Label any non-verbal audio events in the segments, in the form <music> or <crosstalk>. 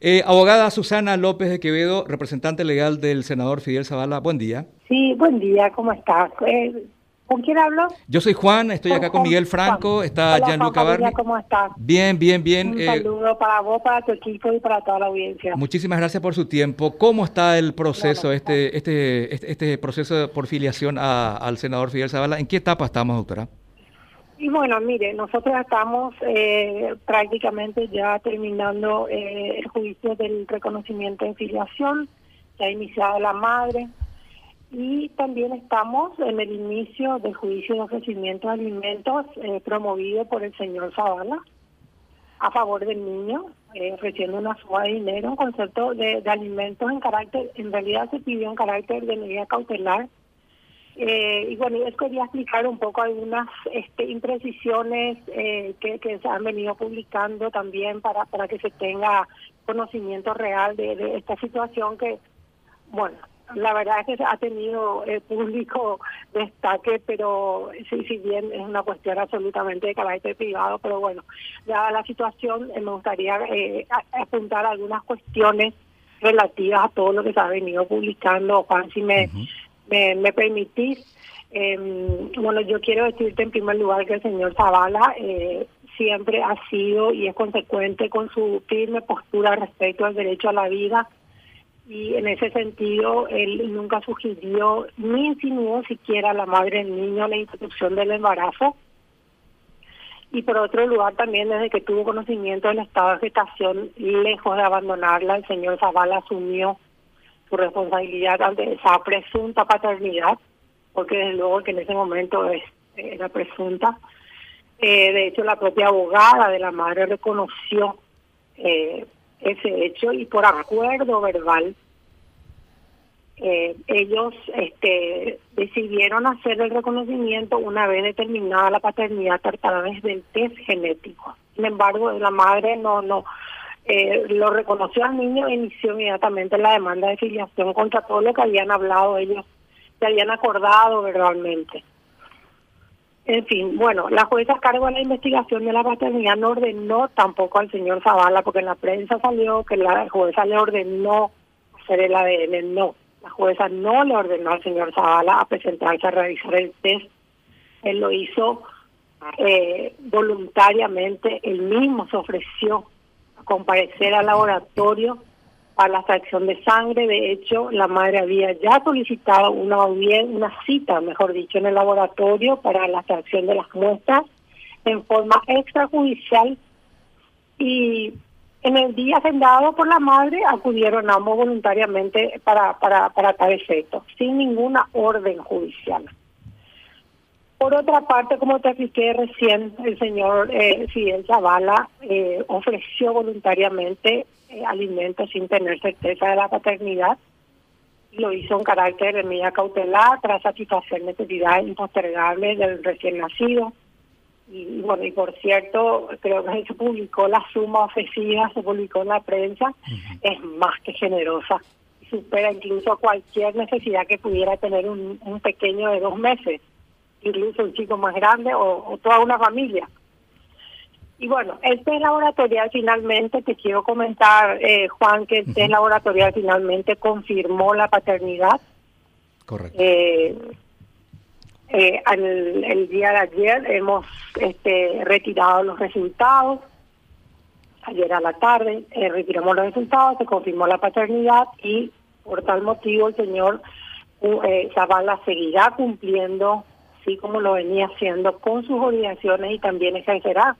Eh, abogada Susana López de Quevedo, representante legal del senador Fidel Zavala, buen día. Sí, buen día, ¿cómo estás? Eh, ¿Con quién hablo? Yo soy Juan, estoy acá con Miguel Franco, está Gianluca Barbi. ¿Cómo estás? Bien, bien, bien. Un eh, saludo para vos, para tu equipo y para toda la audiencia. Muchísimas gracias por su tiempo. ¿Cómo está el proceso, este, este, este, este, proceso por filiación al senador Fidel Zavala? ¿En qué etapa estamos, doctora? Y bueno, mire, nosotros estamos eh, prácticamente ya terminando eh, el juicio del reconocimiento de filiación, que ha iniciado la madre, y también estamos en el inicio del juicio de ofrecimiento de alimentos eh, promovido por el señor Zavala a favor del niño, eh, ofreciendo una suma de dinero, un concepto de, alimentos en carácter, en realidad se pidió en carácter de medida cautelar. Eh, y bueno, yo quería explicar un poco algunas este, imprecisiones eh, que, se han venido publicando también para, para que se tenga conocimiento real de, de esta situación que, bueno, la verdad es que ha tenido el público <laughs> destaque, pero sí, si bien es una cuestión absolutamente de carácter privado, pero bueno, dada la situación, eh, me gustaría eh, apuntar algunas cuestiones relativas a todo lo que se ha venido publicando. Juan, si me, me, permitís, em, bueno, yo quiero decirte en primer lugar que el señor Zavala eh, siempre ha sido y es consecuente con su firme postura respecto al derecho a la vida y en ese sentido él nunca sugirió ni insinuó siquiera a la madre del niño la interrupción del embarazo. Y por otro lugar también desde que tuvo conocimiento del estado de gestación, lejos de abandonarla, el señor Zavala asumió su responsabilidad ante esa presunta paternidad, porque desde luego que en ese momento es, era presunta. Eh, de hecho, la propia abogada de la madre reconoció eh, ese hecho y por acuerdo verbal eh, ellos este, decidieron hacer el reconocimiento una vez determinada la paternidad a través del test genético. Sin embargo, la madre no no eh, lo reconoció al niño e inició inmediatamente la demanda de filiación contra todo lo que habían hablado ellos, que habían acordado verbalmente. En fin, bueno, la jueza a cargo de la investigación de la paternidad no ordenó tampoco al señor Zavala, porque en la prensa salió que la jueza le ordenó hacer el ADN. No, la jueza no le ordenó al señor Zavala a presentarse a realizar el test. Él lo hizo eh, voluntariamente, él mismo se ofreció comparecer al laboratorio para la extracción de sangre. De hecho, la madre había ya solicitado una una cita, mejor dicho, en el laboratorio para la extracción de las muestras en forma extrajudicial y en el día agendado por la madre acudieron ambos voluntariamente para, para, para tal efecto, sin ninguna orden judicial. Por otra parte, como te expliqué recién, el señor eh, Fidel Zavala eh, ofreció voluntariamente eh, alimentos sin tener certeza de la paternidad. Lo hizo en carácter de medida cautelar tras satisfacer necesidades impostergables del recién nacido. Y, bueno, y por cierto, creo que se publicó la suma ofrecida, se publicó en la prensa, es más que generosa. Supera incluso cualquier necesidad que pudiera tener un, un pequeño de dos meses, incluso un chico más grande o, o toda una familia. Y bueno, el test laboratorial finalmente, te quiero comentar, eh, Juan, que el test laboratorial finalmente confirmó la paternidad. Correcto. Eh, eh, el día de ayer hemos este, retirado los resultados. Ayer a la tarde retiramos los resultados, se confirmó la paternidad y por tal motivo el señor Zavala seguirá cumpliendo, así como lo venía haciendo, con sus obligaciones y también ejercerá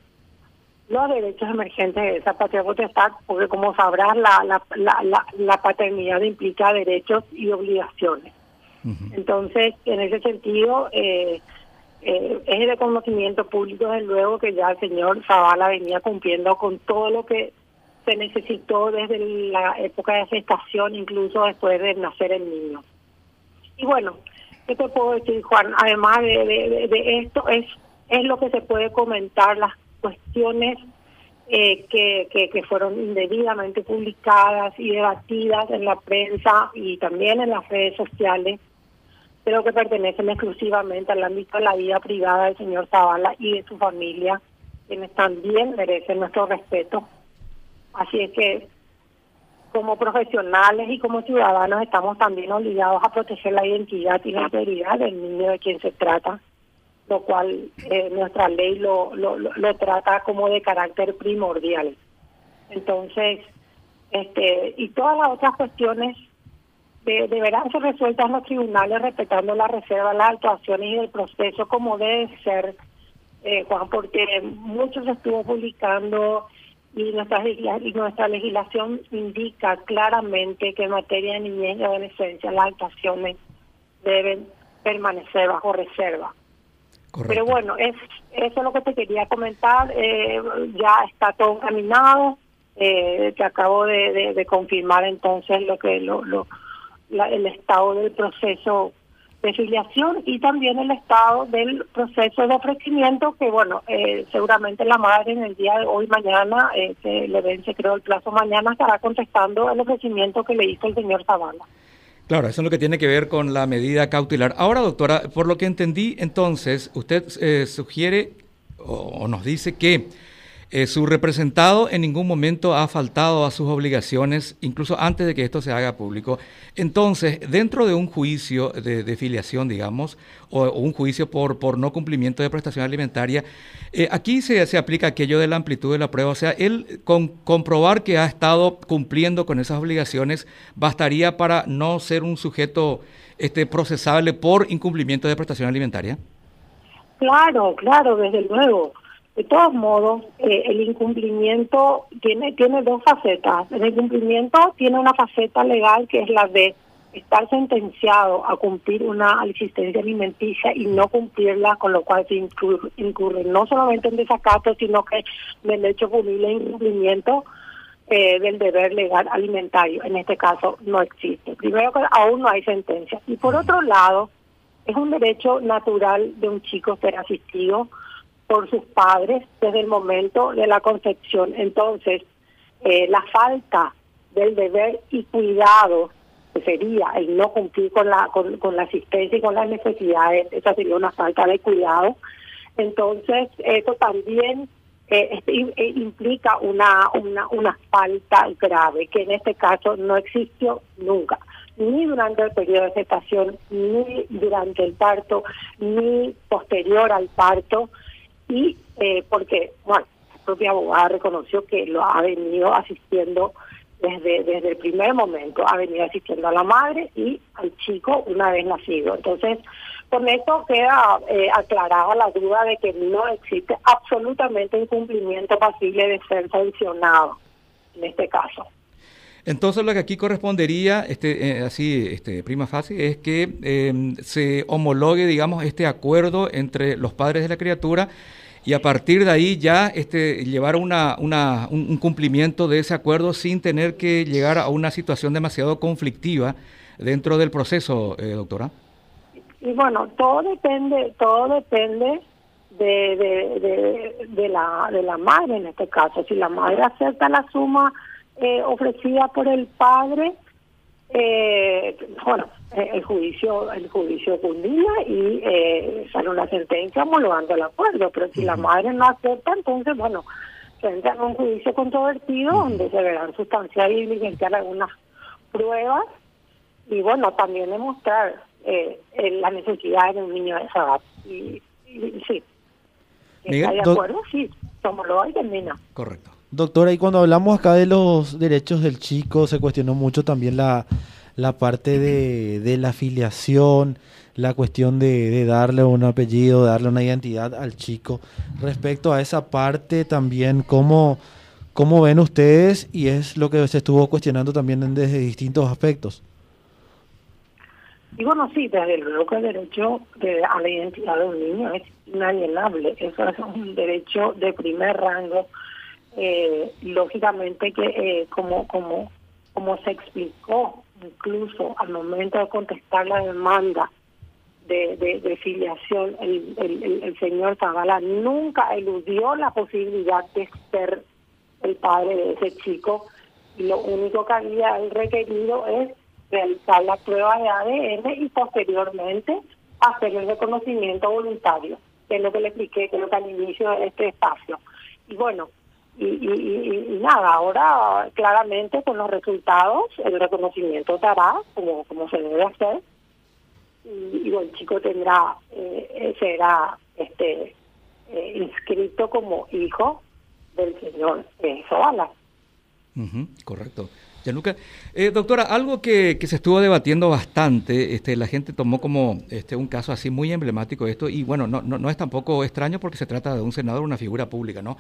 los derechos emergentes de esa patria potestad, porque como sabrás, la, la, la, la, paternidad implica derechos y obligaciones. Entonces, en ese sentido, eh, eh, es el reconocimiento público, desde luego, que ya el señor Zavala venía cumpliendo con todo lo que se necesitó desde la época de gestación, incluso después de nacer el niño. Y bueno, ¿qué te puedo decir, Juan? Además de, de, esto, es, es lo que se puede comentar, las cuestiones eh, que, que, fueron indebidamente publicadas y debatidas en la prensa y también en las redes sociales, pero que pertenecen exclusivamente al ámbito de la vida privada del señor Zavala y de su familia, quienes también merecen nuestro respeto. Así es que como profesionales y como ciudadanos estamos también obligados a proteger la identidad y la integridad del niño de quien se trata, lo cual eh, nuestra ley lo, lo, lo, trata como de carácter primordial. Entonces, este y todas las otras cuestiones deberán ser resueltas en los tribunales respetando la reserva, las actuaciones y el proceso como debe ser, eh, Juan, porque mucho se estuvo publicando y nuestra, y nuestra legislación indica claramente que en materia de niñez y adolescencia las actuaciones deben permanecer bajo reserva. Pero bueno, es eso es lo que te quería comentar. Eh, ya está todo encaminado. Eh, te acabo de, de, confirmar entonces lo que lo, lo el estado del proceso de filiación y también el estado del proceso de ofrecimiento que bueno eh, seguramente la madre en el día de hoy mañana eh, se le vence creo el plazo mañana estará contestando el ofrecimiento que le hizo el señor Zavala. Claro, eso es lo que tiene que ver con la medida cautelar. Ahora, doctora, por lo que entendí, entonces, usted eh, sugiere o nos dice que eh, su representado en ningún momento ha faltado a sus obligaciones, incluso antes de que esto se haga público. Entonces, dentro de un juicio de, filiación, digamos, o, un juicio por, no cumplimiento de prestación alimentaria, eh, aquí se, se, aplica aquello de la amplitud de la prueba. O sea, él con comprobar que ha estado cumpliendo con esas obligaciones bastaría para no ser un sujeto este, procesable por incumplimiento de prestación alimentaria. Claro, claro, desde luego. De todos modos, eh, el incumplimiento tiene, tiene dos facetas. El incumplimiento tiene una faceta legal que es la de estar sentenciado a cumplir una asistencia alimenticia y no cumplirla, con lo cual se incurre, no solamente en desacato, sino que en el hecho punible incumplimiento eh, del deber legal alimentario. En este caso no existe. Primero que aún no hay sentencia. Y por otro lado, es un derecho natural de un chico ser asistido por sus padres desde el momento de la concepción. Entonces, eh, la falta del deber y cuidado, que sería el no cumplir con la, con, la asistencia y con las necesidades, esa sería una falta de cuidado. Entonces, eso también eh, eh, implica una, una, una falta grave, que en este caso no existió nunca ni durante el periodo de gestación, ni durante el parto, ni posterior al parto y eh, porque, bueno, la propia abogada reconoció que lo ha venido asistiendo desde, desde el primer momento, ha venido asistiendo a la madre y al chico una vez nacido. Entonces, con esto queda eh, aclarada la duda de que no existe absolutamente incumplimiento posible de ser sancionado en este caso. Entonces lo que aquí correspondería, este, eh, así, este, prima facie, es que em, se homologue, digamos, este acuerdo entre los padres de la criatura y a partir de ahí ya este, llevar una, una, un, cumplimiento de ese acuerdo sin tener que llegar a una situación demasiado conflictiva dentro del proceso, eh, doctora. Y bueno, todo depende, todo depende de, de, de, la, de la madre en este caso. Si la madre acepta la suma eh, ofrecida por el padre, eh, bueno, eh, el juicio el juicio culmina y eh, sale una sentencia homologando el acuerdo, pero si la madre no acepta, entonces, bueno, se entra en un juicio controvertido donde se verán sustanciar y diligenciar algunas pruebas y, bueno, también demostrar eh, la necesidad de un niño de esa edad. Y, sí, ¿está de acuerdo? Sí, homologa y termina. Correcto. Doctora, y cuando hablamos acá de los derechos del chico, se cuestionó mucho también la, la parte de, de la afiliación, la cuestión de, de, darle un apellido, darle una identidad al chico. Respecto a esa parte también, ¿cómo, cómo ven ustedes? Y es lo que se estuvo cuestionando también desde distintos aspectos. Y bueno, sí, desde luego que el derecho de, a la identidad de un niño es inalienable. Eso es un derecho de primer rango eh, lógicamente que eh, como como como se explicó incluso al momento de contestar la demanda de, de, filiación el, el, el, señor Zavala nunca eludió la posibilidad de ser el padre de ese chico y lo único que había requerido es realizar la prueba de ADN y posteriormente hacer el reconocimiento voluntario, que es lo que le expliqué, lo que al inicio de este espacio. Y bueno, y, y, nada, ahora claramente con los resultados el reconocimiento dará como, como se debe hacer y, el chico tendrá, eh, será este eh, inscrito como hijo del señor eh, correcto. Gianluca, eh, doctora, algo que, se estuvo debatiendo bastante, este, la gente tomó como este, un caso así muy emblemático esto, y bueno, no, no, no es tampoco extraño porque se trata de un senador, una figura pública, ¿no?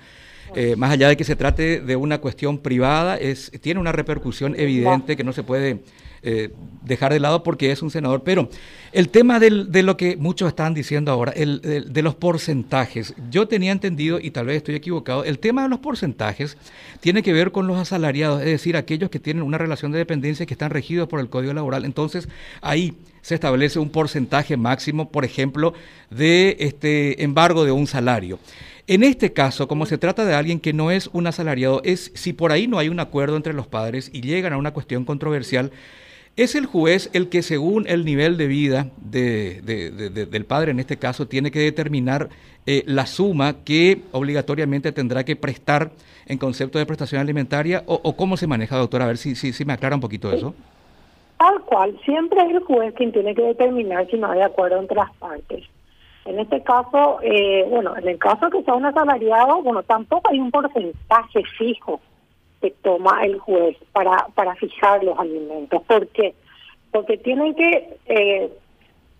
Eh, más allá de que se trate de una cuestión privada, es, tiene una repercusión evidente que no se puede eh, dejar de lado porque es un senador. Pero el tema de lo que muchos están diciendo ahora, el, de los porcentajes, yo tenía entendido, y tal vez estoy equivocado, el tema de los porcentajes tiene que ver con los asalariados, es decir, aquellos que tienen una relación de dependencia que están regidos por el Código Laboral. Entonces, ahí se establece un porcentaje máximo, por ejemplo, de este embargo de un salario. En este caso, como se trata de alguien que no es un asalariado, es si por ahí no hay un acuerdo entre los padres y llegan a una cuestión controversial, es el juez el que según el nivel de vida del padre, en este caso, tiene que determinar eh, la suma que obligatoriamente tendrá que prestar en concepto de prestación alimentaria o, cómo se maneja, doctora, a ver si, si, si me aclara un poquito eso. Tal cual, siempre es el juez quien tiene que determinar si no hay acuerdo entre las partes. En este caso, eh, bueno, en el caso que sea un asalariado, bueno, tampoco hay un porcentaje fijo que toma el juez para, para fijar los alimentos. ¿Por qué? Porque tienen que, eh,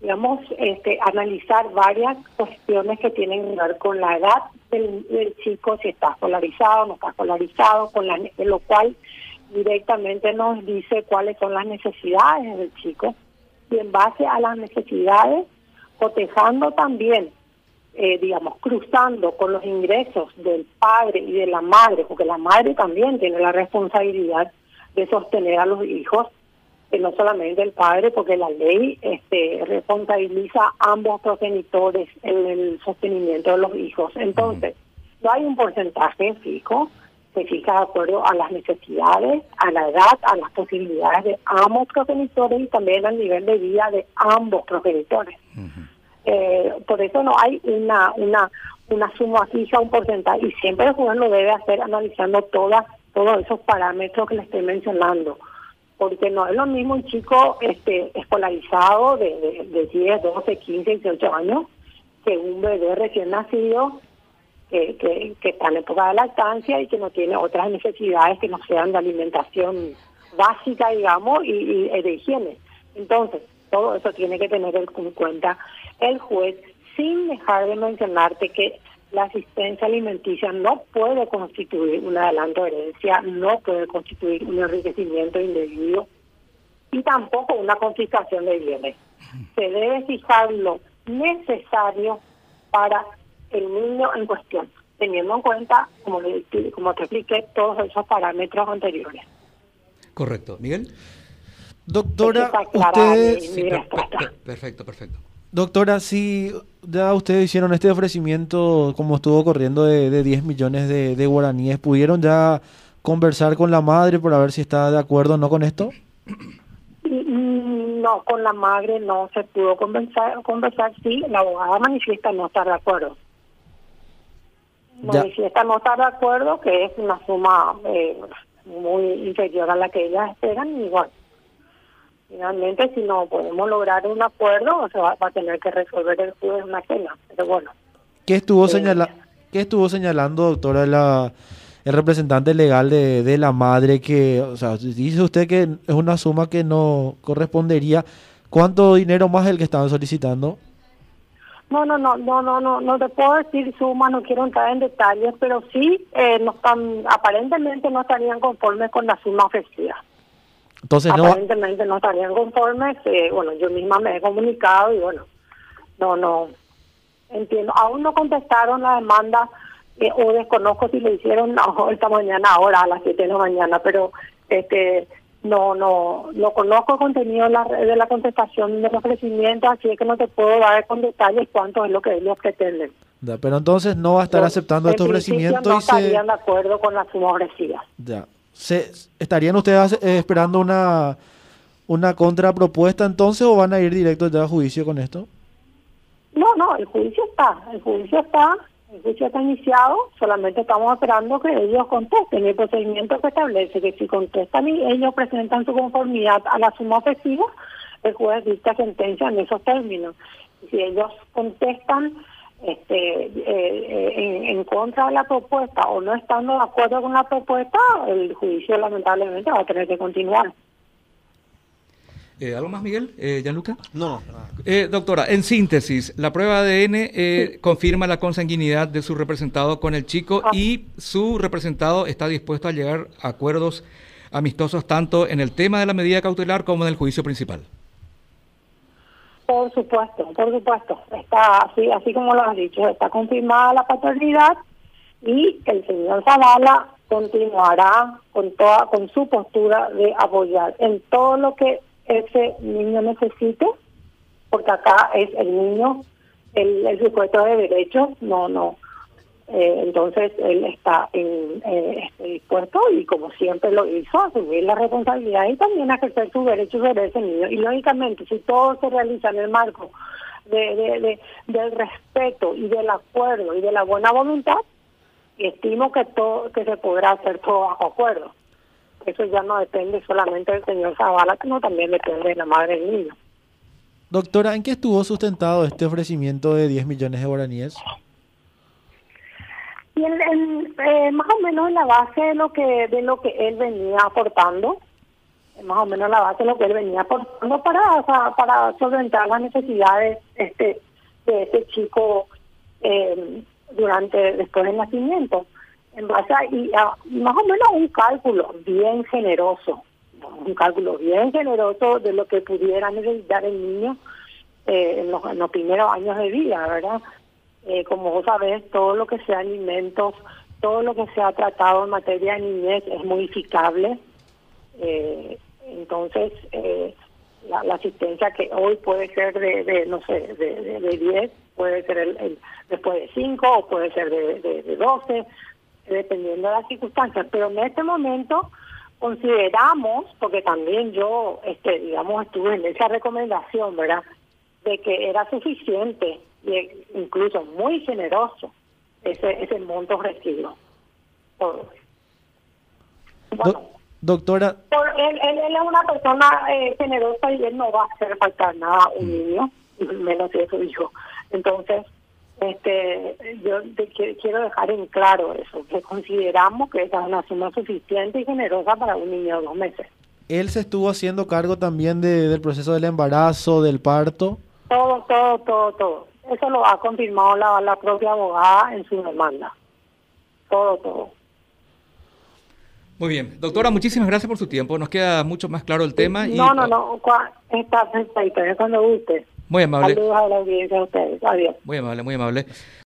digamos, este, analizar varias cuestiones que tienen que ver con la edad del, chico, si está escolarizado, no está escolarizado, con la, lo cual directamente nos dice cuáles son las necesidades del chico y en base a las necesidades cotejando también, eh, digamos, cruzando con los ingresos del padre y de la madre, porque la madre también tiene la responsabilidad de sostener a los hijos, que no solamente el padre, porque la ley este, responsabiliza a ambos progenitores en el sostenimiento de los hijos. Entonces, no hay un porcentaje fijo, se fija de acuerdo a las necesidades, a la edad, a las posibilidades de ambos progenitores y también al nivel de vida de ambos progenitores. Eh, por eso no hay una una una suma fija, un porcentaje, y siempre el juez lo debe hacer analizando todas todos esos parámetros que le estoy mencionando, porque no es lo mismo un chico este escolarizado de, de, 10, 12, 15, 18 años que un bebé recién nacido que, que, está en época de lactancia y que no tiene otras necesidades que no sean de alimentación básica, digamos, y de higiene. Entonces, todo eso tiene que tener en cuenta el juez sin dejar de mencionarte que la asistencia alimenticia no puede constituir un adelanto de herencia, no puede constituir un enriquecimiento indebido y tampoco una confiscación de bienes. Se debe fijar lo necesario para el niño en cuestión, teniendo en cuenta, como, como te expliqué, todos esos parámetros anteriores. Correcto. Miguel. Doctora, usted... <laughs> perfecto, perfecto. Doctora, si ya ustedes hicieron este ofrecimiento, como estuvo corriendo de, de 10 millones de, guaraníes, ¿pudieron ya conversar con la madre para ver si está de acuerdo o no con esto? Mm, no, con la madre no se pudo conversar, conversar sí, la abogada manifiesta no estar de acuerdo. Manifiesta no estar de acuerdo, que es una suma eh, muy inferior a la que ellas esperan, y bueno, Finalmente, si no podemos lograr un acuerdo, se va, a tener que resolver el juez una pena. Pero bueno. ¿Qué estuvo, eh, señala ¿Qué estuvo señalando, doctora, la, el representante legal de, de la madre? Que, o sea, dice usted que es una suma que no correspondería. ¿Cuánto dinero más el que estaban solicitando? No, no, no, no, no, no, no te puedo decir suma, no quiero entrar en detalles, pero sí, eh, no están, aparentemente no estarían conformes con la suma ofrecida. Entonces Aparentemente no, estarían conformes. Eh, bueno, yo misma me he comunicado y bueno, no, no entiendo. Aún no contestaron la demanda eh, o desconozco si le hicieron <laughs> esta mañana, ahora a las 7 de la mañana, pero este no no no conozco el contenido de la, de la contestación del ofrecimiento, así es que no te puedo dar con detalles cuánto es lo que ellos pretenden. pero entonces no va a estar aceptando este ofrecimiento no estarían de acuerdo con la suma ofrecida. Ya. Se, ¿Estarían ustedes eh, esperando una, una contrapropuesta entonces o van a ir directo ya a juicio con esto? No, no, el juicio está, el juicio está El juicio está iniciado, solamente estamos esperando que ellos contesten. El procedimiento que establece que si contestan y ellos presentan su conformidad a la suma ofensiva, el juez dicta sentencia en esos términos. Si ellos contestan este, eh, eh, en, contra de la propuesta o no estando de acuerdo con la propuesta, el juicio lamentablemente va a tener que continuar. Eh, ¿Algo más, Miguel? Eh, ¿Gianluca? No. Eh, doctora, en síntesis, la prueba de ADN confirma la consanguinidad de su representado con el chico ah. y su representado está dispuesto a llegar a acuerdos amistosos tanto en el tema de la medida cautelar como en el juicio principal. Por supuesto, por supuesto. Está así, así como lo has dicho, está confirmada la paternidad y el señor Zavala continuará con toda con su postura de apoyar en todo lo que ese niño necesite, porque acá es el niño el, el supuesto de derechos, no, no. Eh, entonces él está en, eh, dispuesto y como siempre lo hizo, asumir la responsabilidad y también ejercer sus derechos sobre ese niño. Y lógicamente, si todo se realiza en el marco de, del respeto y del acuerdo y de la buena voluntad, estimo que todo que se podrá hacer todo bajo acuerdo eso ya no depende solamente del señor Zavala, sino también depende de la madre del niño. Doctora, ¿en qué estuvo sustentado este ofrecimiento de 10 millones de guaraníes? Y eh, más o menos en la base de lo que de lo que él venía aportando, más o menos en la base de lo que él venía aportando para para solventar las necesidades este de este chico eh, durante después del nacimiento en base a, y más o menos un cálculo bien generoso, un cálculo bien generoso de lo que pudiera necesitar el niño eh, en, los, primeros años de vida, ¿verdad? Eh, como vos sabés, todo lo que sea alimentos, todo lo que se ha tratado en materia de niñez es modificable. Eh, entonces, la, asistencia que hoy puede ser de, no sé, de, de, 10, puede ser el, después de 5 o puede ser de, de, de 12 dependiendo de las circunstancias, pero en este momento consideramos, porque también yo, este, digamos, estuve en esa recomendación, ¿verdad?, de que era suficiente e incluso muy generoso ese, ese monto recibido. Bueno, doctora. él, él, es una persona eh, generosa y él no va a hacer faltar nada a un mm. niño, <laughs> menos si es su hijo. Entonces, este, yo quiero dejar en claro eso, que consideramos que esa es una suma suficiente y generosa para un niño de dos meses. ¿Él se estuvo haciendo cargo también de, del proceso del embarazo, del parto? Todo, todo, todo, todo. Eso lo ha confirmado la, la propia abogada en su demanda. Todo, todo. Muy bien. Doctora, muchísimas gracias por su tiempo. Nos queda mucho más claro el tema. No, no, no. Está perfecto. Es cuando guste. Muy amable. Saludos a la audiencia a ustedes. Adiós. Muy amable, muy amable.